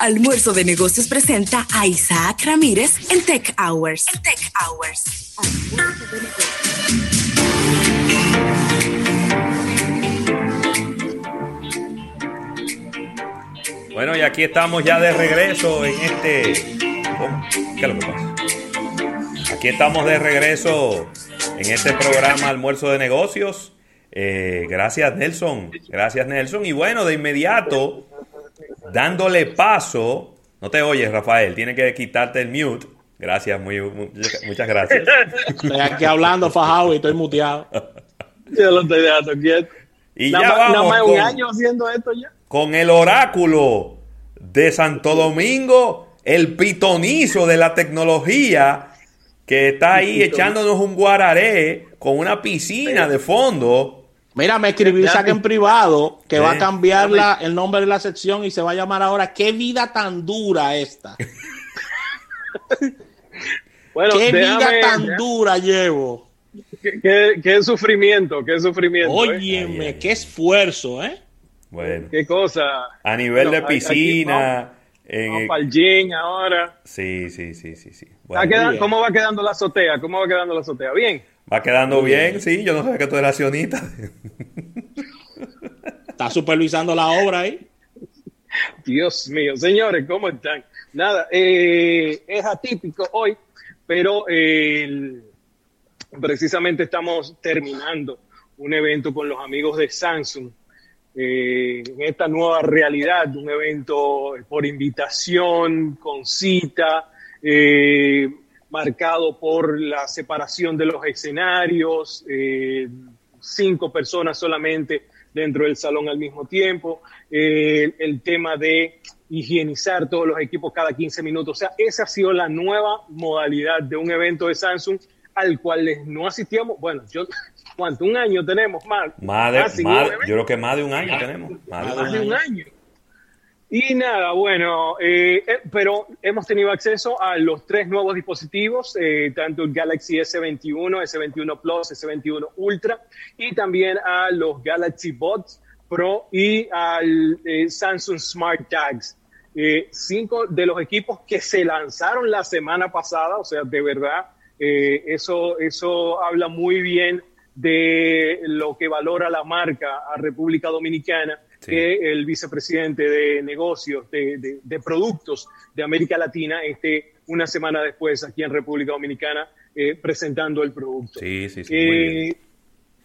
Almuerzo de Negocios presenta a Isaac Ramírez en Tech Hours. Tech Hours. Bueno, y aquí estamos ya de regreso en este... ¿Qué es lo que pasa? Aquí estamos de regreso en este programa Almuerzo de Negocios. Eh, gracias Nelson, gracias Nelson. Y bueno, de inmediato, dándole paso, no te oyes Rafael, tiene que quitarte el mute. Gracias, muy, muchas gracias. Estoy aquí hablando fajado y estoy muteado. Yo lo estoy dejando quieto. Y ya vamos más con, un año haciendo esto ya. con el oráculo de Santo Domingo, el pitonizo de la tecnología, que está ahí echándonos un guararé con una piscina de fondo. Mira, me escribí Isaac en privado que va a Eh. cambiar la- el nombre de la sección y se va a llamar ahora ¿Qué vida tan dura esta? Bueno, ¿Qué déjame- vida tan dura llevo? qué, qué- qué sufrimiento, qué sufrimiento. ¿eh? Óyeme, qué esfuerzo, ¿eh? Bueno, Qué cosa. a nivel de aquí piscina. en- Vamos para el gym ahora. sí, sí, sí, sí, sí. Bueno. ¿Cómo va quedando la azotea? ¿Cómo va quedando la azotea? Bien. Va quedando bien, sí. Yo no sabía que tú eras accionista. Está supervisando la obra ahí. Dios mío, señores, ¿cómo están? Nada, eh, es atípico hoy, pero eh, precisamente estamos terminando un evento con los amigos de Samsung. eh, en esta nueva realidad, un evento por invitación, con cita, eh, marcado por la separación de los escenarios, eh, cinco personas solamente dentro del salón al mismo tiempo, eh, el tema de higienizar todos los equipos cada 15 minutos. O sea, esa ha sido la nueva modalidad de un evento de Samsung al cual no asistíamos. Bueno, yo, ¿cuánto? Un año tenemos más. Más de, Casi más- yo creo que más de un año tenemos. Más de año. un año. Y nada, bueno, eh, eh, pero hemos tenido acceso a los tres nuevos dispositivos, eh, tanto el Galaxy S21, S21 Plus, S21 Ultra, y también a los Galaxy Buds Pro y al eh, Samsung Smart Tags. Cinco de los equipos que se lanzaron la semana pasada, o sea, de verdad, eso, eso habla muy bien de lo que valora la marca a República Dominicana, Sí. que el vicepresidente de negocios, de, de- de productos de América Latina, esté una semana después aquí en República Dominicana eh, presentando el producto. Sí, sí, sí. muy bien. Eh,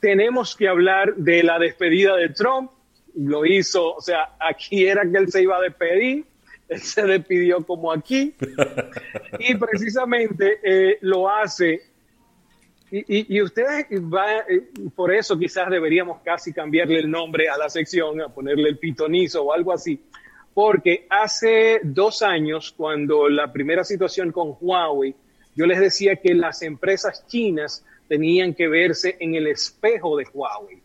tenemos que hablar de la despedida de Trump. Lo hizo, o sea, aquí era que él se iba a despedir. Él se despidió como aquí. y precisamente eh, lo hace. Y, y- ustedes, va, eh, por eso quizás deberíamos casi cambiarle el nombre a la sección, a ponerle el pitonizo o algo así. Porque hace dos años, cuando la primera situación con Huawei, yo les decía que las empresas chinas tenían que verse en el espejo de Huawei.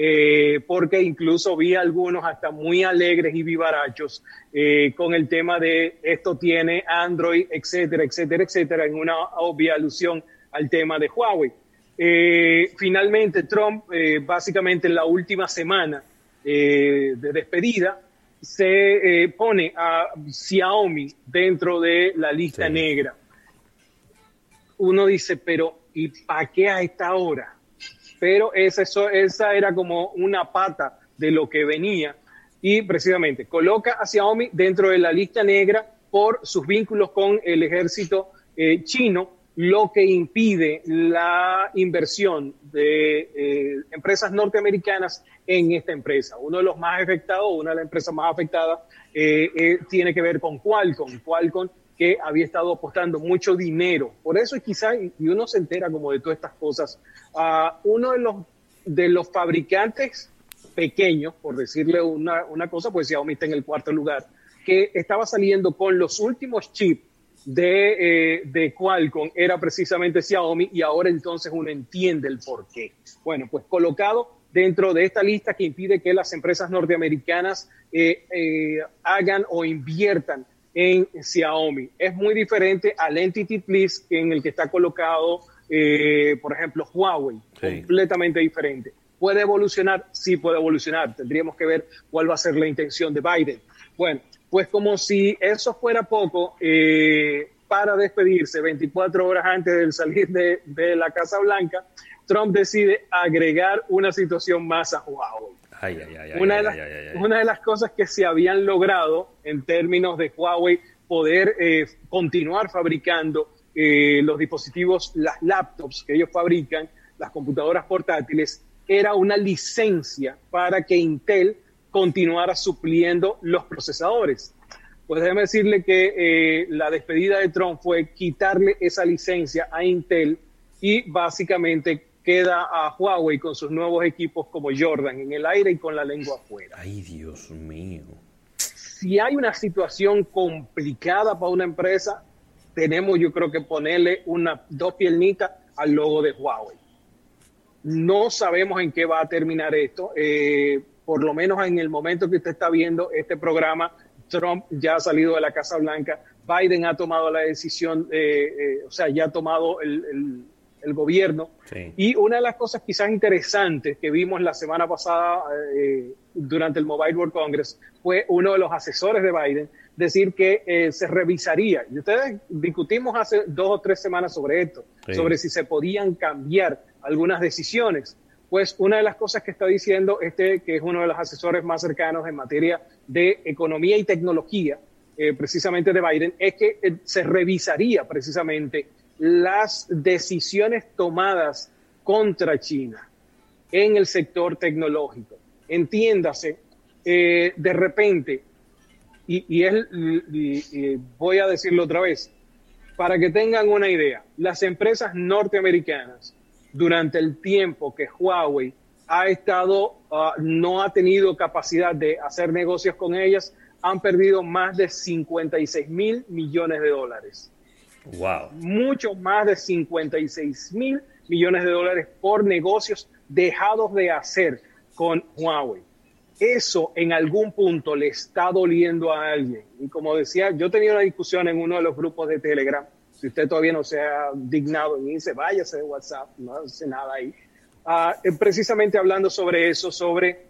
Eh, porque incluso vi algunos hasta muy alegres y vivarachos eh, con el tema de esto tiene Android, etcétera, etcétera, etcétera, en una obvia alusión al tema de Huawei. Eh, finalmente, Trump, eh, básicamente en la última semana eh, de despedida, se eh, pone a Xiaomi dentro de la lista Sí. negra. Uno dice, pero ¿y para qué a esta hora? Pero esa, esa era como una pata de lo que venía y precisamente coloca a Xiaomi dentro de la lista negra por sus vínculos con el ejército chino, lo que impide la inversión de eh, empresas norteamericanas en esta empresa. Uno de los más afectados, una de las empresas más afectadas, eh, eh, tiene que ver con Qualcomm. Qualcomm que había estado apostando mucho dinero. Por eso quizá, y uno se entera como de todas estas cosas, a uno de los, de los fabricantes pequeños, por decirle una, una cosa, pues Xiaomi está en el cuarto lugar, que estaba saliendo con los últimos chips de, eh, de Qualcomm, era precisamente Xiaomi, y ahora entonces uno entiende el por qué. Bueno, pues colocado dentro de esta lista que impide que las empresas norteamericanas eh, eh, hagan o inviertan en Xiaomi. Es muy diferente al Entity List en el que está colocado, eh, por ejemplo, Huawei, Sí. completamente diferente. ¿Puede evolucionar? Sí puede evolucionar. Tendríamos que ver cuál va a ser la intención de Biden. Bueno, Pues como si eso fuera poco, eh, para despedirse 24 horas antes de salir de, de, la Casa Blanca, Trump decide agregar una situación más a Huawei. Ay, ay, ay, una, de las, una, de las, cosas que se habían logrado en términos de Huawei poder eh, continuar fabricando eh, los dispositivos, las laptops que ellos fabrican, las computadoras portátiles, era una licencia para que Intel continuara supliendo los procesadores. Pues déjeme decirle que eh, la despedida de Trump fue quitarle esa licencia a Intel y básicamente queda a Huawei con sus nuevos equipos como Jordan en el aire y con la lengua afuera. Ay, Dios mío. Si hay una situación complicada para una empresa, tenemos yo creo que ponerle una, dos piernitas al logo de Huawei. No sabemos en qué va a terminar esto. Eh, por lo menos en el momento que usted está viendo este programa, Trump ya ha salido de la Casa Blanca, Biden ha tomado la decisión, eh, eh, o sea, ya ha tomado el, el, gobierno. Sí. Y una de las cosas quizás interesantes que vimos la semana pasada eh, durante el Mobile World Congress fue uno de los asesores de Biden decir que eh, se revisaría. Y ustedes discutimos hace dos o tres semanas sobre esto, Sí. sobre si se podían cambiar algunas decisiones. Pues una de las cosas que está diciendo este, que es uno de los asesores más cercanos en materia de economía y tecnología, eh, precisamente de Biden, es que eh, se revisaría precisamente las decisiones tomadas contra China en el sector tecnológico. Entiéndase, eh, de repente, y, y, voy a decirlo otra vez, para que tengan una idea, las empresas norteamericanas durante el tiempo que Huawei ha estado, uh, no ha tenido capacidad de hacer negocios con ellas, han perdido más de 56 mil millones de dólares. Wow. Mucho más de 56 mil millones de dólares por negocios dejados de hacer con Huawei. Eso en algún punto le está doliendo a alguien. Y como decía, yo tenía una discusión en uno de los grupos de Telegram si usted todavía no se ha dignado en irse, váyase de WhatsApp, no hace nada ahí. Uh, precisamente hablando sobre eso, sobre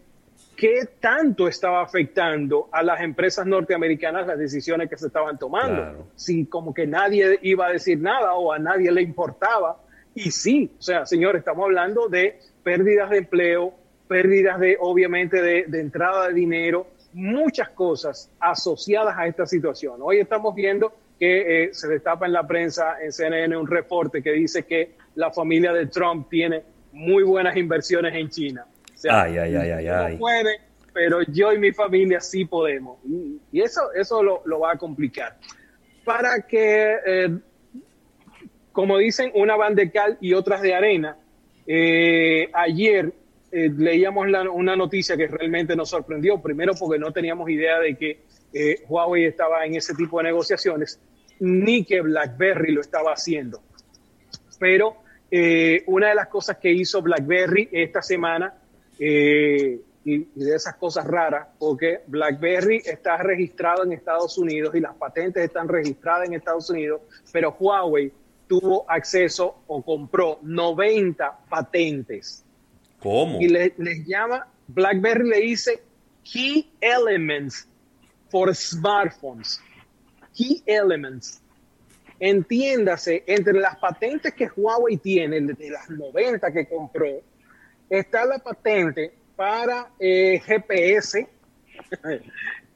qué tanto estaba afectando a las empresas norteamericanas las decisiones que se estaban tomando. Claro. Si como que nadie iba a decir nada o a nadie le importaba. Y sí, o sea, señor, estamos hablando de pérdidas de empleo, pérdidas de, obviamente, de, de entrada de dinero, muchas cosas asociadas a esta situación. Hoy estamos viendo que eh, se destapa en la prensa, en CNN, un reporte que dice que la familia de Trump tiene muy buenas inversiones en China. O sea, ay, ay, ay, ay, no ay. puede, pero yo y mi familia sí podemos. Y, eso, eso lo, lo, va a complicar. Para que, eh, como dicen, una van de cal y otras de arena, eh, ayer leíamos la, una noticia que realmente nos sorprendió, primero porque no teníamos idea de que eh, Huawei estaba en ese tipo de negociaciones, ni que BlackBerry lo estaba haciendo. Pero eh, una de las cosas que hizo BlackBerry esta semana, eh, y, de esas cosas raras, porque BlackBerry está registrado en Estados Unidos y las patentes están registradas en Estados Unidos, pero Huawei tuvo acceso o compró 90 patentes. ¿Cómo? Y les le llama, BlackBerry le dice Key Elements for smartphones. Key elements. Entiéndase, entre las patentes que Huawei tiene, de las 90 que compró, está la patente para eh, GPS,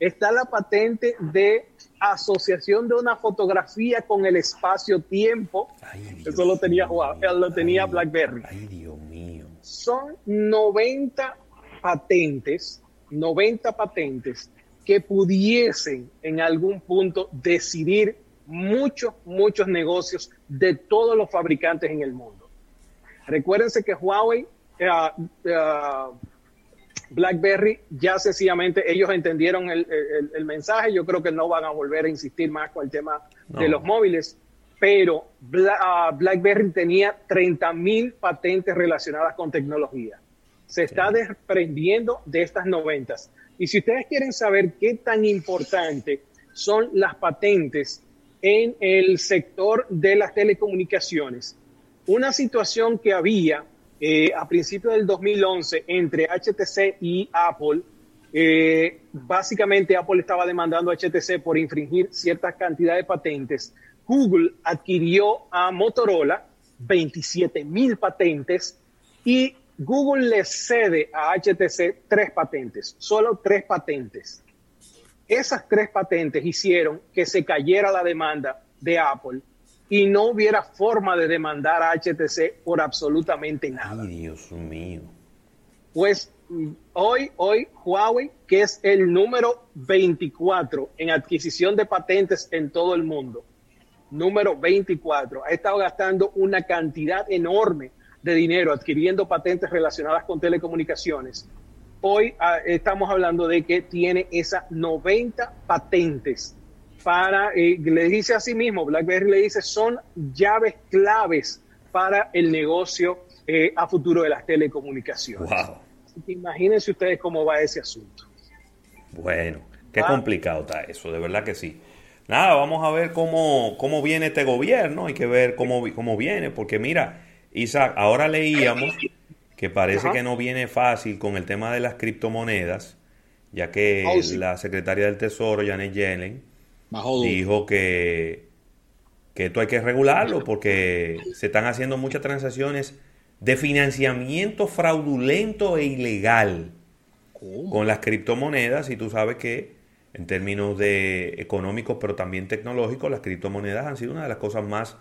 está la patente de asociación de una fotografía con el espacio-tiempo. Eso lo tenía Huawei, lo tenía ay, BlackBerry. Ay, Dios mío. Son 90 patentes, 90 patentes que pudiesen en algún punto decidir muchos, muchos negocios de todos los fabricantes en el mundo. Recuérdense que Huawei, uh, uh, BlackBerry, ya sencillamente ellos entendieron el, el, el, mensaje. Yo creo que no van a volver a insistir más con el tema no. de los móviles, pero Bla, uh, BlackBerry tenía 30 mil patentes relacionadas con tecnología. Se está desprendiendo de estas 90. Y si ustedes quieren saber qué tan importante son las patentes en el sector de las telecomunicaciones, una situación que había eh, a principios del 2011 entre HTC y Apple Eh, básicamente Apple estaba demandando a HTC por infringir cierta cantidad de patentes. Google adquirió a Motorola 27 mil patentes y Google le cede a HTC tres patentes, solo tres patentes. Esas tres patentes hicieron que se cayera la demanda de Apple y no hubiera forma de demandar a HTC por absolutamente nada. Ay, Dios mío. Pues hoy, hoy Huawei, que es el número 24 en adquisición de patentes en todo el mundo, número 24, ha estado gastando una cantidad enorme de dinero adquiriendo patentes relacionadas con telecomunicaciones. Hoy ah, estamos hablando de que tiene esas 90 patentes para, eh, le dice a sí mismo, BlackBerry le dice, son llaves claves para el negocio eh, a futuro de las telecomunicaciones. Wow. imagínense ustedes cómo va ese asunto. Bueno, qué Ah. complicado está eso, de verdad que sí. Nada, vamos a ver cómo, cómo viene este gobierno, hay que ver cómo, cómo viene, porque mira, Isaac, ahora leíamos que parece Ajá. que no viene fácil con el tema de las criptomonedas, ya que Oh, sí. la secretaria del Tesoro, Janet Yellen, Bajo dijo que, que esto hay que regularlo porque se están haciendo muchas transacciones de financiamiento fraudulento e ilegal ¿Cómo? con las criptomonedas y tú sabes que en términos de económicos pero también tecnológicos las criptomonedas han sido una de las cosas más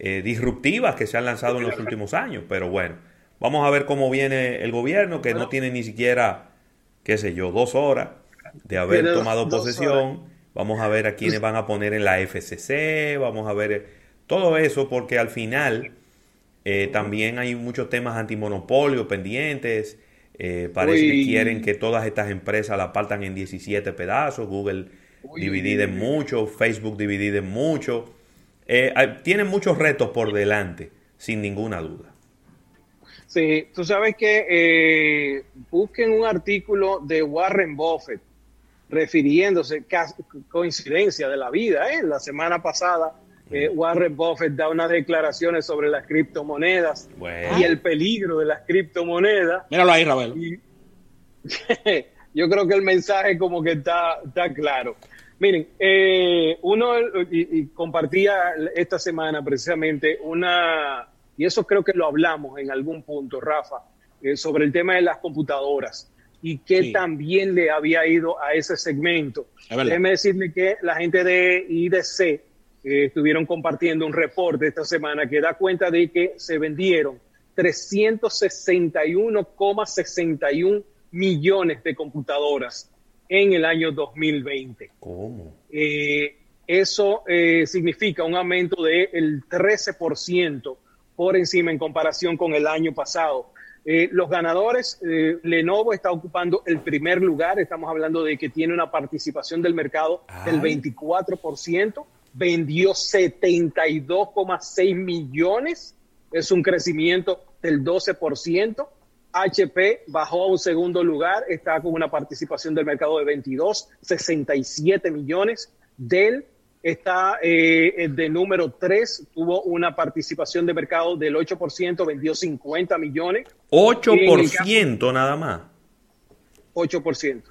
eh, disruptivas que se han lanzado en los últimos años pero bueno vamos a ver cómo viene el gobierno que no tiene ni siquiera qué sé yo dos horas de haber Tiene tomado posesión vamos a ver a quiénes van a poner en la FCC vamos a ver eh, todo eso porque al final eh, también hay muchos temas antimonopolio pendientes. Eh, parece que quieren que todas estas empresas la partan en 17 pedazos. Google Uy, dividida en mucho, Facebook dividida en mucho. Eh, tienen muchos retos por delante, sin ninguna duda. Sí, tú sabes que eh, busquen un artículo de Warren Buffett refiriéndose, coincidencia de la vida, ¿eh? la semana pasada eh, Warren Buffett da unas declaraciones sobre las criptomonedas Bueno. y el peligro de las criptomonedas. Míralo ahí. Y yo creo que el mensaje como que está, está claro. Miren, eh, uno y, y compartía esta semana precisamente una, y eso creo que lo hablamos en algún punto, Rafa, eh, sobre el tema de las computadoras y Sí. tan bien le había ido a ese segmento. Déjeme decirle que la gente de IDC eh, estuvieron compartiendo un reporte esta semana que da cuenta de que se vendieron 361,61 millones de computadoras en el año 2020. ¿Cómo? Eh, eso eh, significa un aumento del 13% por encima en comparación con el año pasado. Eh, los ganadores, eh, Lenovo está ocupando el primer lugar, estamos hablando de que tiene una participación del mercado del Ay. 24%, vendió 72,6 millones, es un crecimiento del 12%. HP bajó a un segundo lugar, está con una participación del mercado de 22, 67 millones. Dell está eh, de número 3, tuvo una participación de mercado del 8%, vendió 50 millones, 8% nada más. 8%.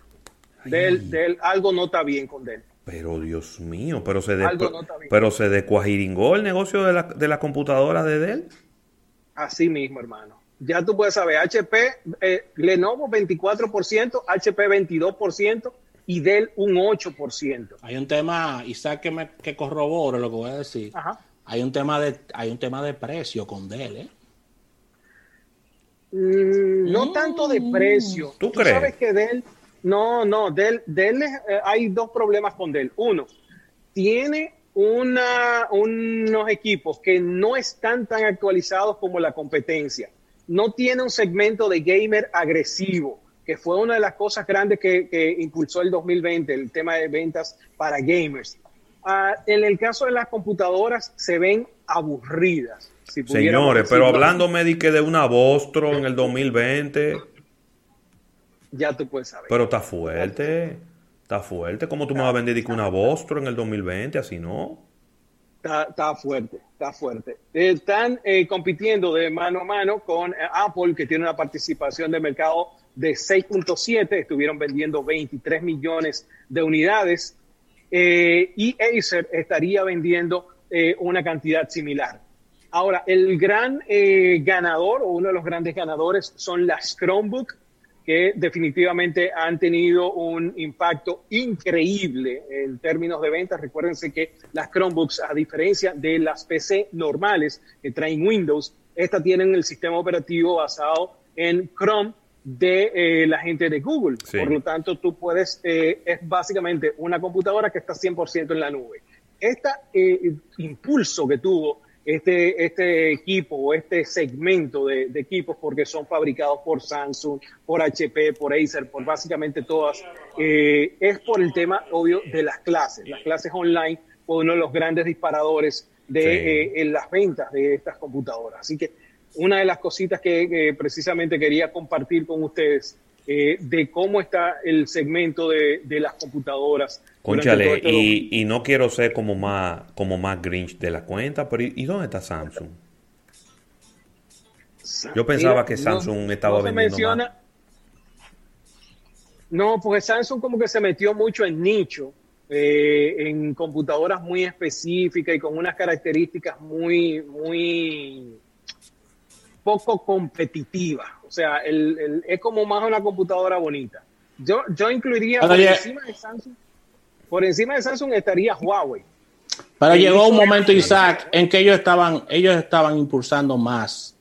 Dell, Dell, algo no está bien con Dell. Pero Dios mío, pero se, no bien. pero se descuajiringó el negocio de la, de la computadora de Dell. Así mismo, hermano. Ya tú puedes saber, HP, eh, Lenovo 24%, HP 22% y Dell un 8%. Hay un tema, Isaac, que, me, que corrobore lo que voy a decir. Ajá. Hay un tema de hay un tema de precio con Dell, ¿eh? Mm, no Mm. tanto de precio. ¿Tú crees? sabes que Dell, no, no, Dell, Dell eh, hay dos problemas con Dell. Uno, tiene una, unos equipos que no están tan actualizados como la competencia. No tiene un segmento de gamer agresivo, que fue una de las cosas grandes que, que impulsó el 2020, el tema de ventas para gamers. Ah, en el caso de las computadoras, se ven aburridas. si Señores, pero hablando di que de una Vostro en el 2020, Ya tú puedes saber. pero está fuerte, está fuerte. ¿Cómo tú me vas a vender di que una Vostro en el 2020? Así no. Está, está fuerte, está fuerte. Están eh, compitiendo de mano a mano con eh, Apple, que tiene una participación de mercado de 6.7, estuvieron vendiendo 23 millones de unidades eh, y Acer estaría vendiendo eh, una cantidad similar. Ahora, el gran eh, ganador o uno de los grandes ganadores son las Chromebook, que definitivamente han tenido un impacto increíble en términos de ventas. Recuérdense que las Chromebooks, a diferencia de las PC normales que traen Windows, estas tienen el sistema operativo basado en Chrome de eh, la gente de Google. Por lo tanto, tú puedes, eh, es básicamente una computadora que está 100% en la nube. Este impulso que tuvo este, este equipo o este segmento de, equipos, porque son fabricados por Samsung, por HP, por Acer, por básicamente todas, es por el tema, obvio, de las clases. Las clases online fue uno de los grandes disparadores de en las ventas de estas computadoras. Así que una de las cositas que precisamente quería compartir con ustedes eh, de cómo está el segmento de, las computadoras. Conchale, este y, no quiero ser como más, como más Grinch de la cuenta, pero ¿y, dónde está Samsung? Yo pensaba que Samsung estaba vendiendo más. No, porque Samsung como que se metió mucho en nicho, eh, en computadoras muy específicas y con unas características muy, muy poco competitiva. O sea, el, es como más una computadora bonita. Yo, yo incluiría por encima de Samsung, por encima de Samsung estaría Huawei. Pero llegó un momento, Isaac, en que ellos estaban, ellos estaban impulsando más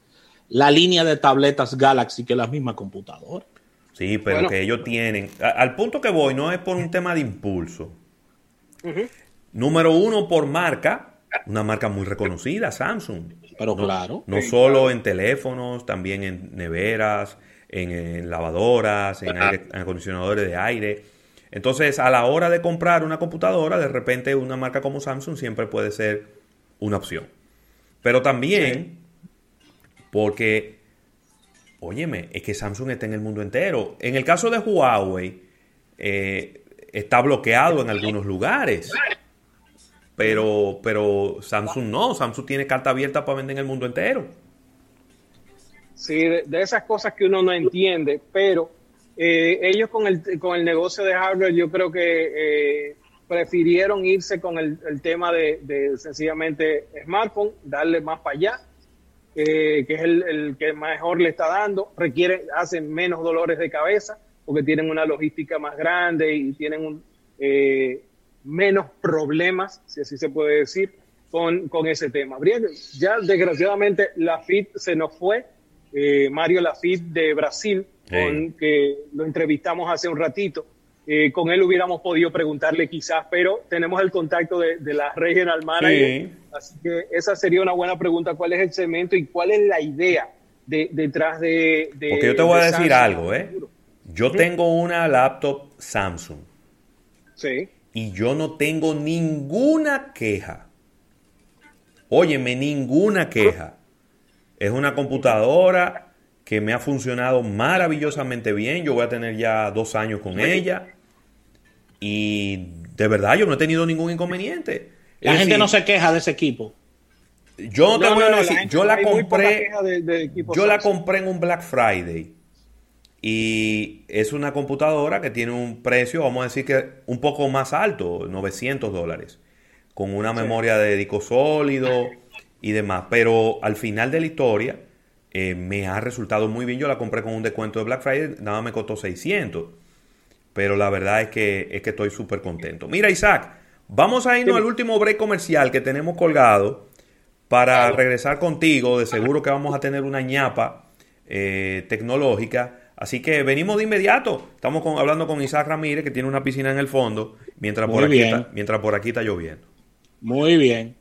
la línea de tabletas Galaxy que las mismas computadoras. Sí, pero que ellos tienen. al punto que voy, no es por un tema de impulso. Número uno, por marca, una marca muy reconocida, Samsung. Pero claro. No solo en teléfonos, también en neveras, en, lavadoras, en, acondicionadores de aire. Entonces, a la hora de comprar una computadora, de repente una marca como Samsung siempre puede ser una opción. Pero también, porque, óyeme, es que Samsung está en el mundo entero. En el caso de Huawei, eh, está bloqueado en algunos lugares. Pero, pero Samsung no, Samsung tiene carta abierta para vender en el mundo entero. Sí, de, esas cosas que uno no entiende, pero eh, ellos con el, con el negocio de hardware yo creo que eh, prefirieron irse con el, tema de, sencillamente smartphone, darle más para allá, eh, que es el, que mejor le está dando, requiere, hacen menos dolores de cabeza porque tienen una logística más grande y tienen menos problemas, si así se puede decir, con, con ese tema. Ya desgraciadamente la FIT se nos fue, Mario Lafitte de Brasil, con, que lo entrevistamos hace un ratito. Eh, con él hubiéramos podido preguntarle quizás, pero tenemos el contacto de, la Regional Manager, así que esa sería una buena pregunta, ¿cuál es el segmento y cuál es la idea de, detrás de, Porque yo te voy a decir algo, ¿eh? Yo tengo una laptop Samsung. Sí y yo no tengo ninguna queja. Óyeme, ninguna queja. Es una computadora que me ha funcionado maravillosamente bien. Yo voy a tener ya dos años con ella. Y de verdad yo no he tenido ningún inconveniente. La gente no se queja de ese equipo. Yo te voy a decir, yo la compré, yo la compré en un Black Friday y es una computadora que tiene un precio, vamos a decir que un poco más alto, 900 dólares, con una memoria de disco sólido y demás. Pero al final de la historia eh, me ha resultado muy bien. Yo la compré con un descuento de Black Friday, nada me costó 600. Pero la verdad es que, es que estoy súper contento. Mira, Isaac, vamos a irnos al último break comercial que tenemos colgado para regresar contigo. De seguro que vamos a tener una ñapa eh, tecnológica Así que venimos de inmediato. Estamos hablando con Isaac Ramírez, que tiene una piscina en el fondo, mientras, por aquí, está, mientras por aquí está lloviendo. Muy bien.